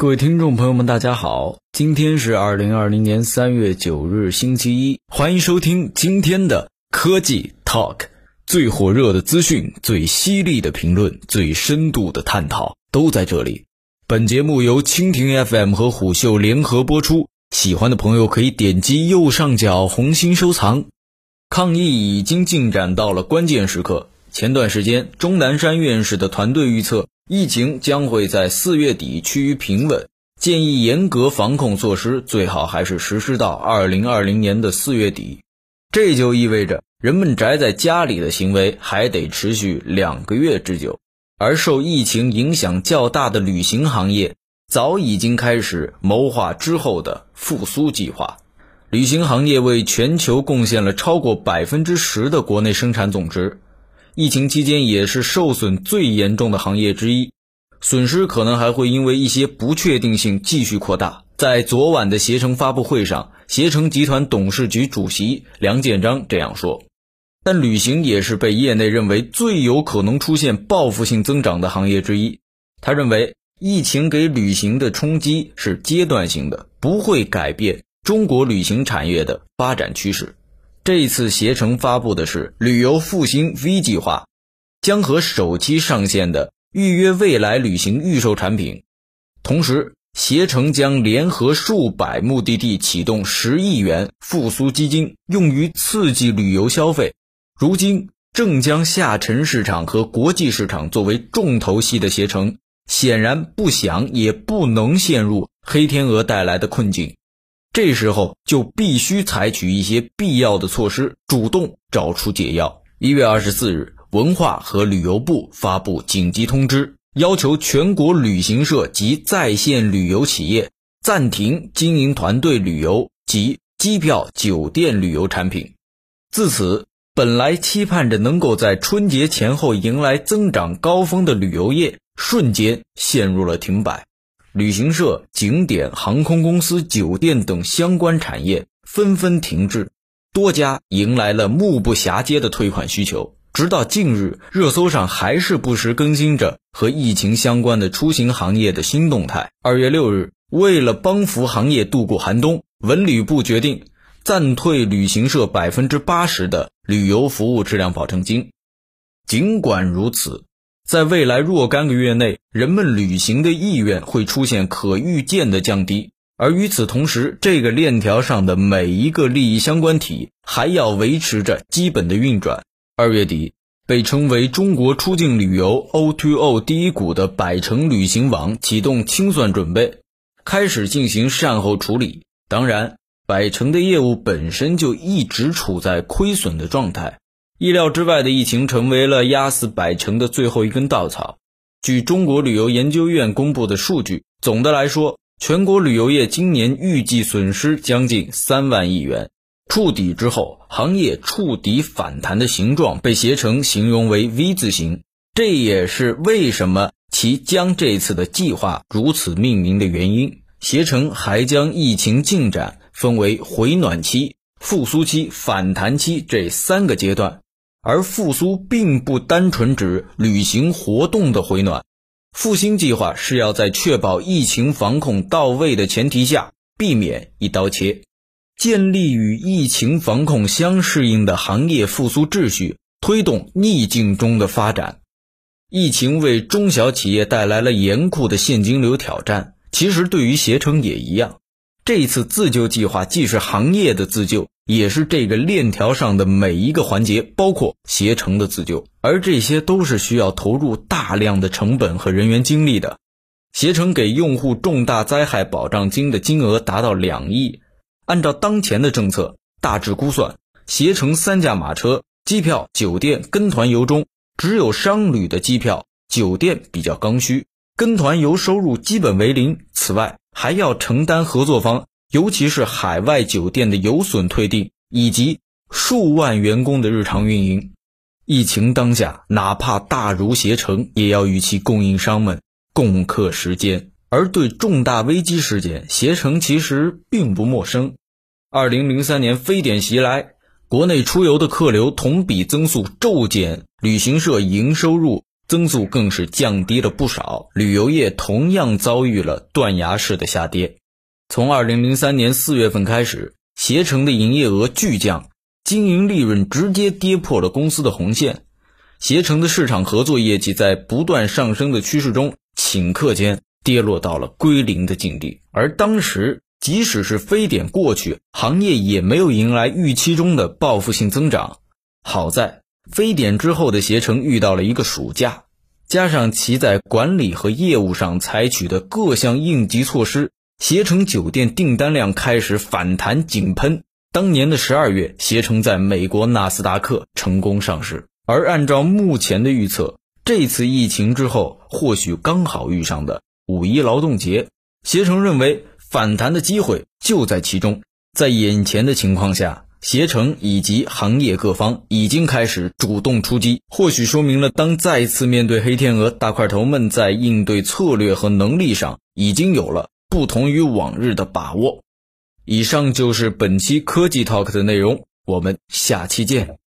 各位听众朋友们，大家好，今天是二零二零年三月九日，星期一，欢迎收听今天的科技 Talk，最火热的资讯、最犀利的评论、最深度的探讨都在这里。本节目由蜻蜓 FM 和虎嗅联合播出，喜欢的朋友可以点击右上角红心收藏。抗疫已经进展到了关键时刻，前段时间，钟南山院士的团队预测。疫情将会在四月底趋于平稳，建议严格防控措施最好还是实施到二零二零年的四月底。这就意味着人们宅在家里的行为还得持续两个月之久。而受疫情影响较大的旅行行业早已经开始谋划之后的复苏计划。旅行行业为全球贡献了超过百分之十的国内生产总值。疫情期间也是受损最严重的行业之一，损失可能还会因为一些不确定性继续扩大。在昨晚的携程发布会上，携程集团董事局主席梁建章这样说。但旅行也是被业内认为最有可能出现报复性增长的行业之一。他认为，疫情给旅行的冲击是阶段性的，不会改变中国旅行产业的发展趋势。这次，携程发布的是旅游复兴 V 计划，将和首期上线的预约未来旅行预售产品。同时，携程将联合数百目的地启动十亿元复苏基金，用于刺激旅游消费。如今，正将下沉市场和国际市场作为重头戏的携程，显然不想也不能陷入黑天鹅带来的困境。这时候就必须采取一些必要的措施，主动找出解药。一月二十四日，文化和旅游部发布紧急通知，要求全国旅行社及在线旅游企业暂停经营团队旅游及机票、酒店旅游产品。自此，本来期盼着能够在春节前后迎来增长高峰的旅游业，瞬间陷入了停摆。旅行社、景点、航空公司、酒店等相关产业纷纷停滞，多家迎来了目不暇接的退款需求。直到近日，热搜上还是不时更新着和疫情相关的出行行业的新动态。二月六日，为了帮扶行业度过寒冬，文旅部决定暂退旅行社百分之八十的旅游服务质量保证金。尽管如此。在未来若干个月内，人们旅行的意愿会出现可预见的降低，而与此同时，这个链条上的每一个利益相关体还要维持着基本的运转。二月底，被称为中国出境旅游 O2O 第一股的百城旅行网启动清算准备，开始进行善后处理。当然，百城的业务本身就一直处在亏损的状态。意料之外的疫情成为了压死百城的最后一根稻草。据中国旅游研究院公布的数据，总的来说，全国旅游业今年预计损失将近三万亿元。触底之后，行业触底反弹的形状被携程形容为 V 字形，这也是为什么其将这次的计划如此命名的原因。携程还将疫情进展分为回暖期、复苏期、反弹期这三个阶段。而复苏并不单纯指旅行活动的回暖，复兴计划是要在确保疫情防控到位的前提下，避免一刀切，建立与疫情防控相适应的行业复苏秩序，推动逆境中的发展。疫情为中小企业带来了严酷的现金流挑战，其实对于携程也一样。这一次自救计划既是行业的自救。也是这个链条上的每一个环节，包括携程的自救，而这些都是需要投入大量的成本和人员精力的。携程给用户重大灾害保障金的金额达到两亿，按照当前的政策，大致估算，携程三驾马车、机票、酒店、跟团游中，只有商旅的机票、酒店比较刚需，跟团游收入基本为零。此外，还要承担合作方。尤其是海外酒店的有损退订，以及数万员工的日常运营。疫情当下，哪怕大如携程，也要与其供应商们共克时艰。而对重大危机事件，携程其实并不陌生。二零零三年非典袭来，国内出游的客流同比增速骤减，旅行社营收入增速更是降低了不少，旅游业同样遭遇了断崖式的下跌。从二零零三年四月份开始，携程的营业额巨降，经营利润直接跌破了公司的红线。携程的市场合作业绩在不断上升的趋势中，顷刻间跌落到了归零的境地。而当时，即使是非典过去，行业也没有迎来预期中的报复性增长。好在非典之后的携程遇到了一个暑假，加上其在管理和业务上采取的各项应急措施，携程酒店订单量开始反弹井喷。当年的十二月，携程在美国纳斯达克成功上市。而按照目前的预测，这次疫情之后，或许刚好遇上的五一劳动节，携程认为。反弹的机会就在其中，在眼前的情况下，携程以及行业各方已经开始主动出击，或许说明了当再次面对黑天鹅，大块头们在应对策略和能力上已经有了不同于往日的把握。以上就是本期科技 Talk 的内容，我们下期见。